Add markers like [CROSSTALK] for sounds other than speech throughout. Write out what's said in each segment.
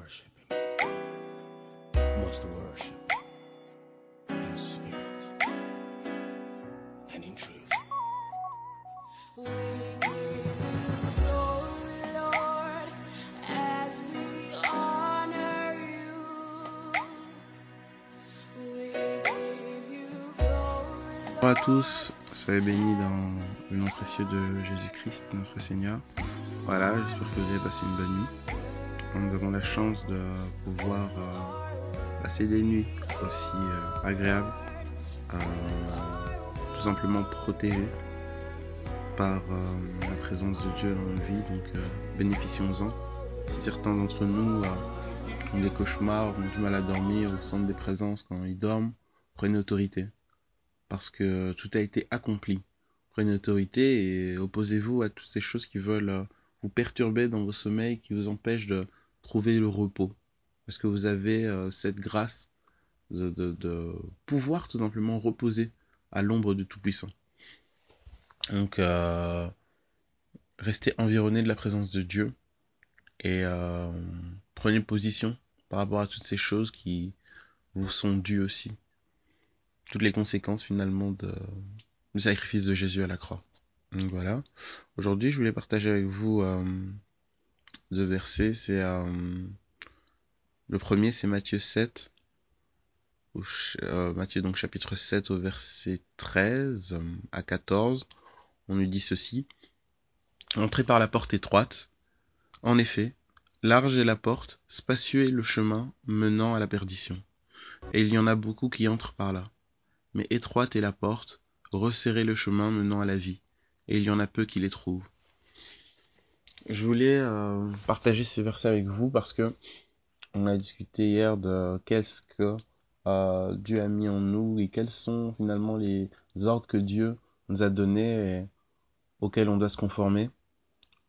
worship must worship in spirit and in truth. We give glory, Lord, as we honor you. We give you glory, Bonjour à tous, soyez bénis dans le nom précieux de Jésus-Christ, notre Seigneur. Voilà, j'espère que vous avez passé une bonne nuit. Nous avons la chance de pouvoir euh, passer des nuits aussi euh, agréables, euh, tout simplement protégées par la présence de Dieu dans nos vies. Donc bénéficions-en. Si certains d'entre nous ont des cauchemars, ont du mal à dormir ou sentent des présences quand ils dorment, prenez autorité parce que tout a été accompli. Prenez autorité et opposez-vous à toutes ces choses qui veulent vous perturber dans vos sommeils, qui vous empêchent de trouver le repos. Parce que vous avez euh, cette grâce de, pouvoir tout simplement reposer à l'ombre du Tout-Puissant. Donc, euh, restez environné de la présence de Dieu et euh, prenez position par rapport à toutes ces choses qui vous sont dues aussi toutes les conséquences finalement du sacrifice de Jésus à la croix. Donc voilà. Aujourd'hui, je voulais partager avec vous deux versets. C'est le premier, c'est Matthieu 7, au ch- euh, Matthieu donc chapitre 7 au verset 13 euh, à 14. On nous dit ceci Entrez par la porte étroite. En effet, large est la porte, spacieux est le chemin menant à la perdition. Et il y en a beaucoup qui entrent par là mais étroite est la porte, resserré le chemin menant à la vie, et il y en a peu qui les trouvent. Je voulais euh, partager ces versets avec vous parce que on a discuté hier de qu'est-ce que euh, Dieu a mis en nous et quels sont finalement les ordres que Dieu nous a donnés et auxquels on doit se conformer.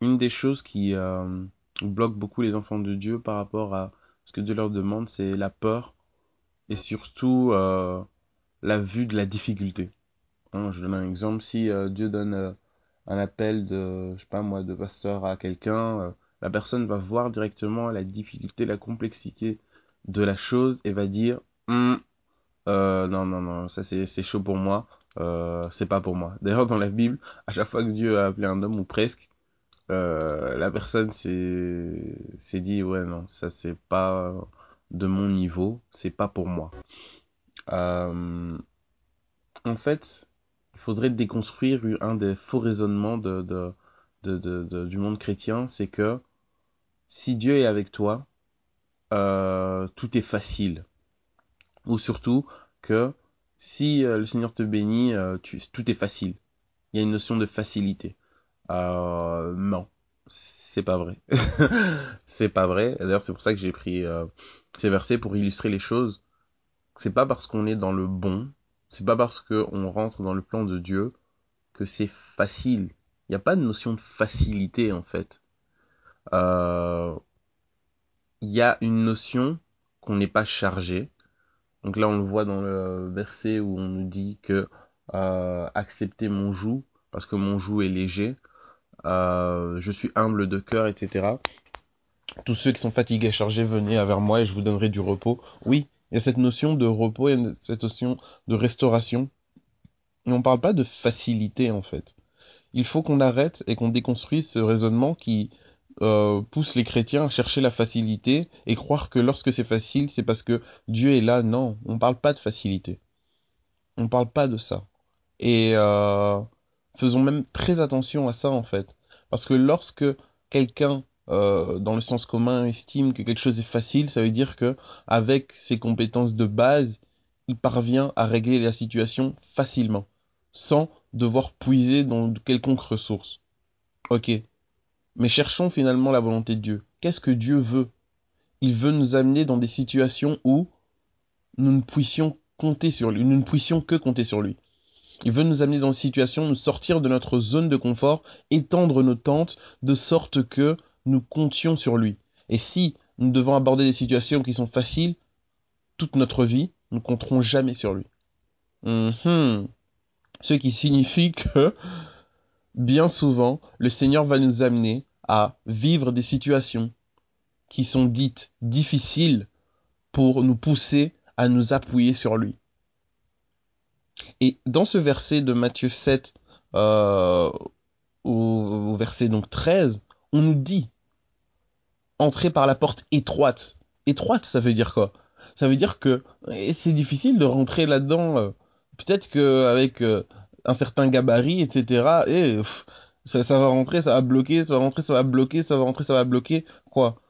Une des choses qui euh, bloque beaucoup les enfants de Dieu par rapport à ce que Dieu leur demande, c'est la peur et surtout euh, la vue de la difficulté. Hein, je donne un exemple. Si Dieu donne un appel de, je sais pas moi, de pasteur à quelqu'un, euh, la personne va voir directement la difficulté, la complexité de la chose et va dire, euh, non, non, non, ça c'est chaud pour moi, euh, c'est pas pour moi. D'ailleurs, dans la Bible, à chaque fois que Dieu a appelé un homme ou presque, la personne s'est s'est dit, ouais, non, ça c'est pas de mon niveau, c'est pas pour moi. En fait, il faudrait déconstruire un des faux raisonnements de, de, de, du monde chrétien, c'est que si Dieu est avec toi, euh, tout est facile. Ou surtout que si euh, le Seigneur te bénit, euh, tout est facile. Il y a une notion de facilité. Euh, non, c'est pas vrai. [LAUGHS] c'est pas vrai. D'ailleurs, c'est pour ça que j'ai pris ces versets pour illustrer les choses. C'est pas parce qu'on est dans le bon, c'est pas parce qu'on rentre dans le plan de Dieu que c'est facile. Il n'y a pas de notion de facilité en fait. Euh, Il y a une notion qu'on n'est pas chargé. Donc là, on le voit dans le verset où on nous dit que euh, acceptez mon joug parce que mon joug est léger. Euh, je suis humble de cœur, etc. Tous ceux qui sont fatigués chargés, venez vers moi et je vous donnerai du repos. Oui, il y a cette notion de repos et cette notion de restauration. Mais on parle pas de facilité en fait. Il faut qu'on arrête et qu'on déconstruise ce raisonnement qui euh, pousse les chrétiens à chercher la facilité et croire que lorsque c'est facile, c'est parce que Dieu est là. Non, on parle pas de facilité. On parle pas de ça. Et euh, faisons même très attention à ça en fait. Parce que lorsque quelqu'un euh, dans le sens commun estime que quelque chose est facile, ça veut dire que avec ses compétences de base, il parvient à régler la situation facilement, sans devoir puiser dans quelconque ressource. Ok. Mais cherchons finalement la volonté de Dieu. Qu'est-ce que Dieu veut? Il veut nous amener dans des situations où nous ne puissions compter sur lui, nous ne puissions que compter sur lui. Il veut nous amener dans des situations, nous sortir de notre zone de confort, étendre nos tentes, de sorte que nous comptions sur lui. Et si nous devons aborder des situations qui sont faciles, toute notre vie, nous ne compterons jamais sur lui. Mhm. Ce qui signifie que, bien souvent, le Seigneur va nous amener à vivre des situations qui sont dites difficiles pour nous pousser à nous appuyer sur lui. Et dans ce verset de Matthieu 7, euh, au, au, verset donc 13, on nous dit entrer par la porte étroite. Étroite, ça veut dire quoi? Ça veut dire que c'est difficile de rentrer là-dedans. Euh, peut-être qu'avec euh, un certain gabarit, etc., et, ça, ça va rentrer, ça va bloquer, ça va rentrer, ça va bloquer, ça va rentrer, ça va bloquer. Quoi?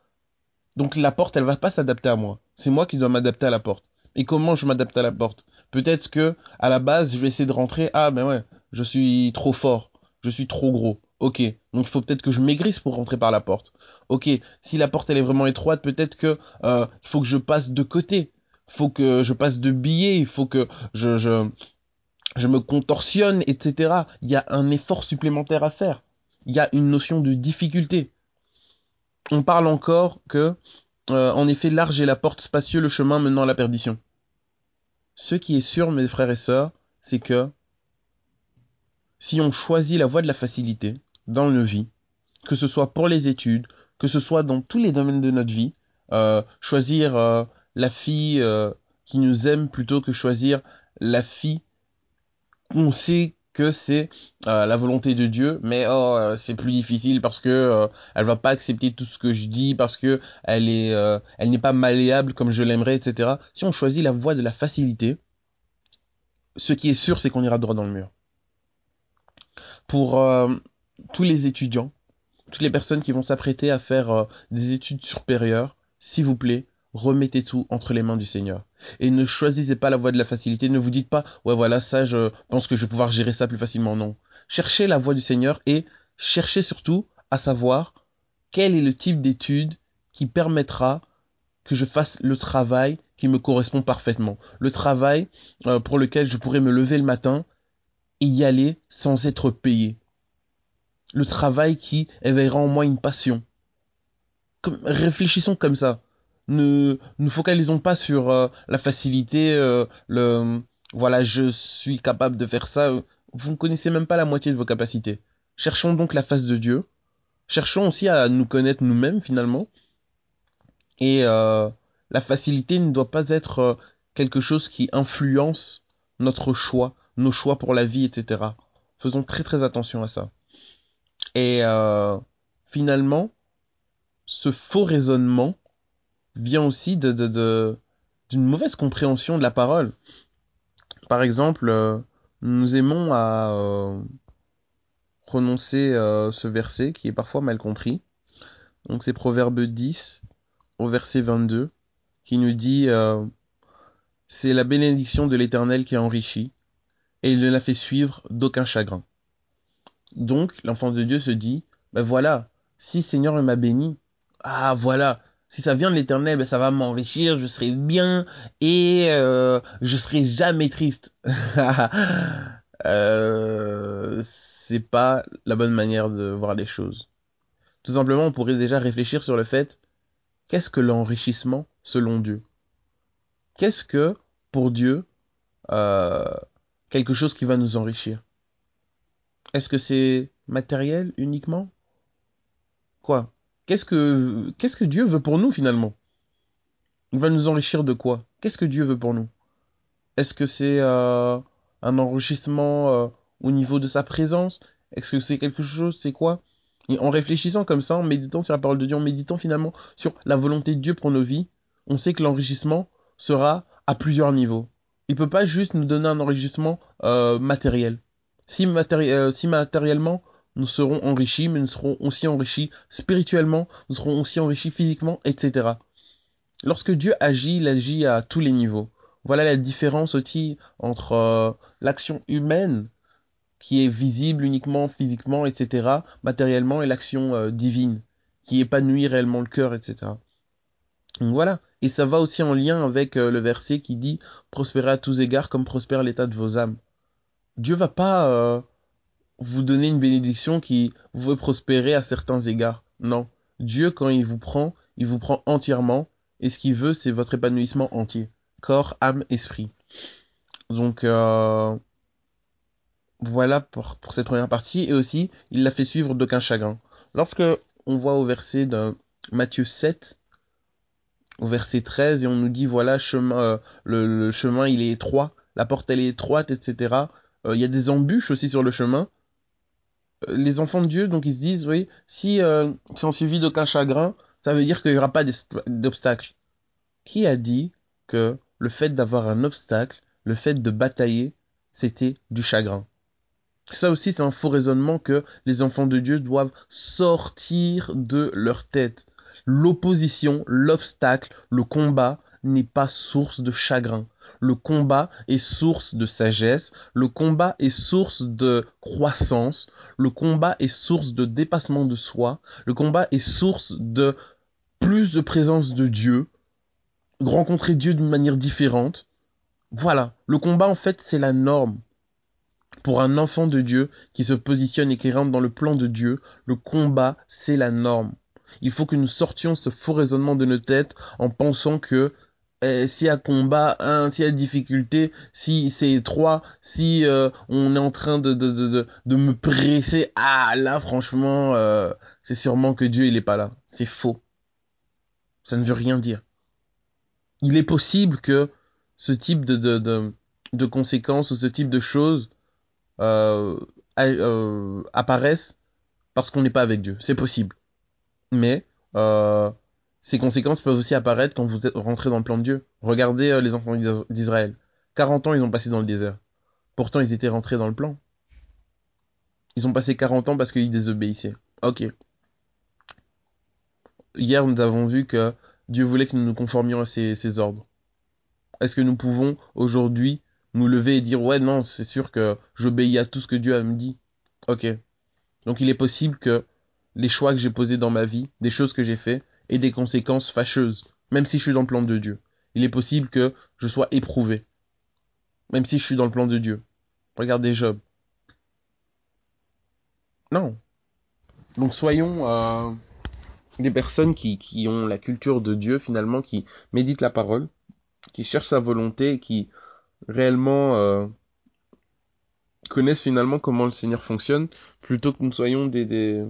Donc la porte, elle va pas s'adapter à moi. C'est moi qui dois m'adapter à la porte. Et comment je m'adapte à la porte? Peut-être que à la base, je vais essayer de rentrer. Ah ben ouais, je suis trop fort, je suis trop gros. Ok, donc il faut peut-être que je maigrisse pour rentrer par la porte. Ok, si la porte elle est vraiment étroite, peut-être que euh, il faut que je passe de côté. Faut que je passe de billets. Il faut que je, je je me contorsionne, etc. Il y a un effort supplémentaire à faire. Il y a une notion de difficulté. On parle encore que, euh, en effet, large est la porte, spacieux le chemin menant à la perdition. Ce qui est sûr, mes frères et sœurs, c'est que si on choisit la voie de la facilité dans nos vies, que ce soit pour les études, que ce soit dans tous les domaines de notre vie, euh, choisir euh, la fille euh, qui nous aime plutôt que choisir la fille on sait que c'est la volonté de Dieu, mais oh, c'est plus difficile parce que elle va pas accepter tout ce que je dis parce que elle est, elle n'est pas malléable comme je l'aimerais, etc. Si on choisit la voie de la facilité, ce qui est sûr, c'est qu'on ira droit dans le mur. Pour tous les étudiants, toutes les personnes qui vont s'apprêter à faire euh, des études supérieures, s'il vous plaît, remettez tout entre les mains du Seigneur. Et ne choisissez pas la voie de la facilité. Ne vous dites pas, ouais, voilà, ça, je pense que je vais pouvoir gérer ça plus facilement. Non. Cherchez la voie du Seigneur et cherchez surtout à savoir quel est le type d'étude qui permettra que je fasse le travail qui me correspond parfaitement. Le travail euh, pour lequel je pourrais me lever le matin et y aller sans être payé. Le travail qui éveillera en moi une passion. Réfléchissons comme ça ne nous focalisons pas sur euh, la facilité, euh, le voilà, je suis capable de faire ça. Vous ne connaissez même pas la moitié de vos capacités. Cherchons donc la face de Dieu. Cherchons aussi à nous connaître nous-mêmes finalement. Et euh, la facilité ne doit pas être euh, quelque chose qui influence notre choix, nos choix pour la vie, etc. Faisons très très attention à ça. Et euh, finalement, ce faux raisonnement vient aussi de, d'une mauvaise compréhension de la parole. Par exemple, euh, nous aimons à euh, prononcer euh, ce verset qui est parfois mal compris. Donc c'est Proverbe 10 au verset 22 qui nous dit c'est la bénédiction de l'Éternel qui enrichit et il ne la fait suivre d'aucun chagrin. Donc l'enfant de Dieu se dit ben voilà, si Seigneur m'a béni, ah voilà, si ça vient de l'éternel, ben ça va m'enrichir, je serai bien et euh, je serai jamais triste. [LAUGHS] euh, c'est pas la bonne manière de voir les choses. Tout simplement, on pourrait déjà réfléchir sur le fait qu'est-ce que l'enrichissement selon Dieu? Qu'est-ce que, pour Dieu, euh, quelque chose qui va nous enrichir? Est-ce que c'est matériel uniquement? Quoi? Qu'est-ce que, qu'est-ce que Dieu veut pour nous finalement? Il va nous enrichir de quoi? Qu'est-ce que Dieu veut pour nous? Est-ce que c'est euh, un enrichissement euh, au niveau de sa présence? Est-ce que c'est quelque chose? C'est quoi? Et en réfléchissant comme ça, en méditant sur la parole de Dieu, en méditant finalement sur la volonté de Dieu pour nos vies, on sait que l'enrichissement sera à plusieurs niveaux. Il peut pas juste nous donner un enrichissement euh, matériel. Euh, si matériellement nous serons enrichis, mais nous serons aussi enrichis spirituellement, nous serons aussi enrichis physiquement, etc. Lorsque Dieu agit, il agit à tous les niveaux. Voilà la différence aussi entre euh, l'action humaine, qui est visible uniquement physiquement, etc., matériellement, et l'action euh, divine, qui épanouit réellement le cœur, etc. Donc voilà. Et ça va aussi en lien avec le verset qui dit prospérez à tous égards comme prospère l'état de vos âmes. Dieu va pas euh, vous donner une bénédiction qui vous veut prospérer à certains égards. Non. Dieu, quand il vous prend, il vous prend entièrement. Et ce qu'il veut, c'est votre épanouissement entier. Corps, âme, esprit. Donc, euh, voilà pour, cette première partie. Et aussi, il l'a fait suivre d'aucun chagrin. Lorsque on voit au verset de Matthieu 7, au verset 13 et on nous dit voilà euh, le, chemin il est étroit la porte elle est étroite etc il y a des embûches aussi sur le chemin euh, les enfants de Dieu donc ils se disent oui si euh, sont suivis d'aucun chagrin ça veut dire qu'il n'y aura pas d'obstacle qui a dit que le fait d'avoir un obstacle le fait de batailler c'était du chagrin? Ça aussi, c'est un faux raisonnement que les enfants de Dieu doivent sortir de leur tête. L'opposition, l'obstacle, le combat n'est pas source de chagrin. Le combat est source de sagesse, le combat est source de croissance, le combat est source de dépassement de soi, le combat est source de plus de présence de Dieu, rencontrer Dieu d'une manière différente. Voilà, le combat en fait c'est la norme. Pour un enfant de Dieu qui se positionne et qui rentre dans le plan de Dieu, le combat, c'est la norme. Il faut que nous sortions ce faux raisonnement de nos têtes en pensant que eh, s'il y a combat, hein, s'il y a difficulté, si c'est étroit, si euh, on est en train de, de, de, de, me presser, ah là franchement, euh, c'est sûrement que Dieu il est pas là. C'est faux. Ça ne veut rien dire. Il est possible que ce type de, de, de, de conséquences ou ce type de choses euh, euh, apparaissent parce qu'on n'est pas avec Dieu. C'est possible. Mais euh, ces conséquences peuvent aussi apparaître quand vous rentré dans le plan de Dieu. Regardez euh, les enfants d'Israël. 40 ans ils ont passé dans le désert. Pourtant ils étaient rentrés dans le plan. Ils ont passé 40 ans parce qu'ils désobéissaient. Ok. Hier nous avons vu que Dieu voulait que nous nous conformions à ses, ordres. Est-ce que nous pouvons aujourd'hui nous lever et dire ouais non c'est sûr que j'obéis à tout ce que Dieu me dit? Ok donc il est possible que les choix que j'ai posés dans ma vie des choses que j'ai fait aient des conséquences fâcheuses même si je suis dans le plan de Dieu. Il est possible que je sois éprouvé même si je suis dans le plan de Dieu. Regardez Job. Non. Donc soyons euh, des personnes qui, qui ont la culture de Dieu finalement qui méditent la parole qui cherchent sa volonté qui réellement euh, connaissent finalement comment le Seigneur fonctionne, plutôt que nous soyons des, des,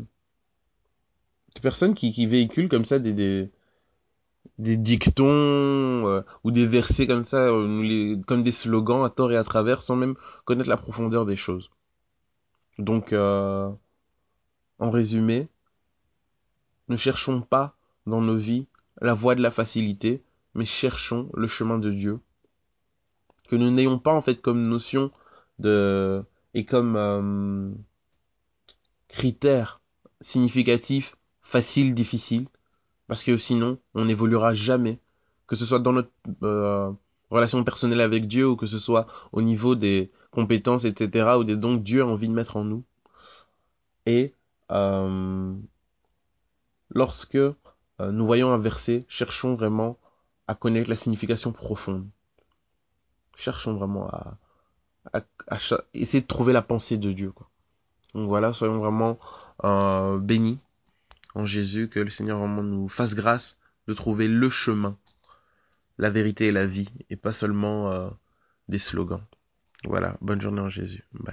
des personnes qui, qui véhiculent comme ça des, des, des dictons euh, ou des versets comme ça, euh, comme des slogans à tort et à travers, sans même connaître la profondeur des choses. Donc, euh, en résumé, ne cherchons pas dans nos vies la voie de la facilité, mais cherchons le chemin de Dieu que nous n'ayons pas en fait comme notion de et comme euh, critère significatif facile difficile parce que sinon on n'évoluera jamais que ce soit dans notre euh, relation personnelle avec Dieu ou que ce soit au niveau des compétences etc ou des dons que Dieu a envie de mettre en nous et euh, lorsque euh, nous voyons un verset cherchons vraiment à connaître la signification profonde cherchons vraiment à, essayer de trouver la pensée de Dieu. Quoi. Donc voilà, soyons vraiment euh, bénis en Jésus, que le Seigneur vraiment nous fasse grâce de trouver le chemin, la vérité et la vie, et pas seulement euh, des slogans. Voilà, bonne journée en Jésus. Bye.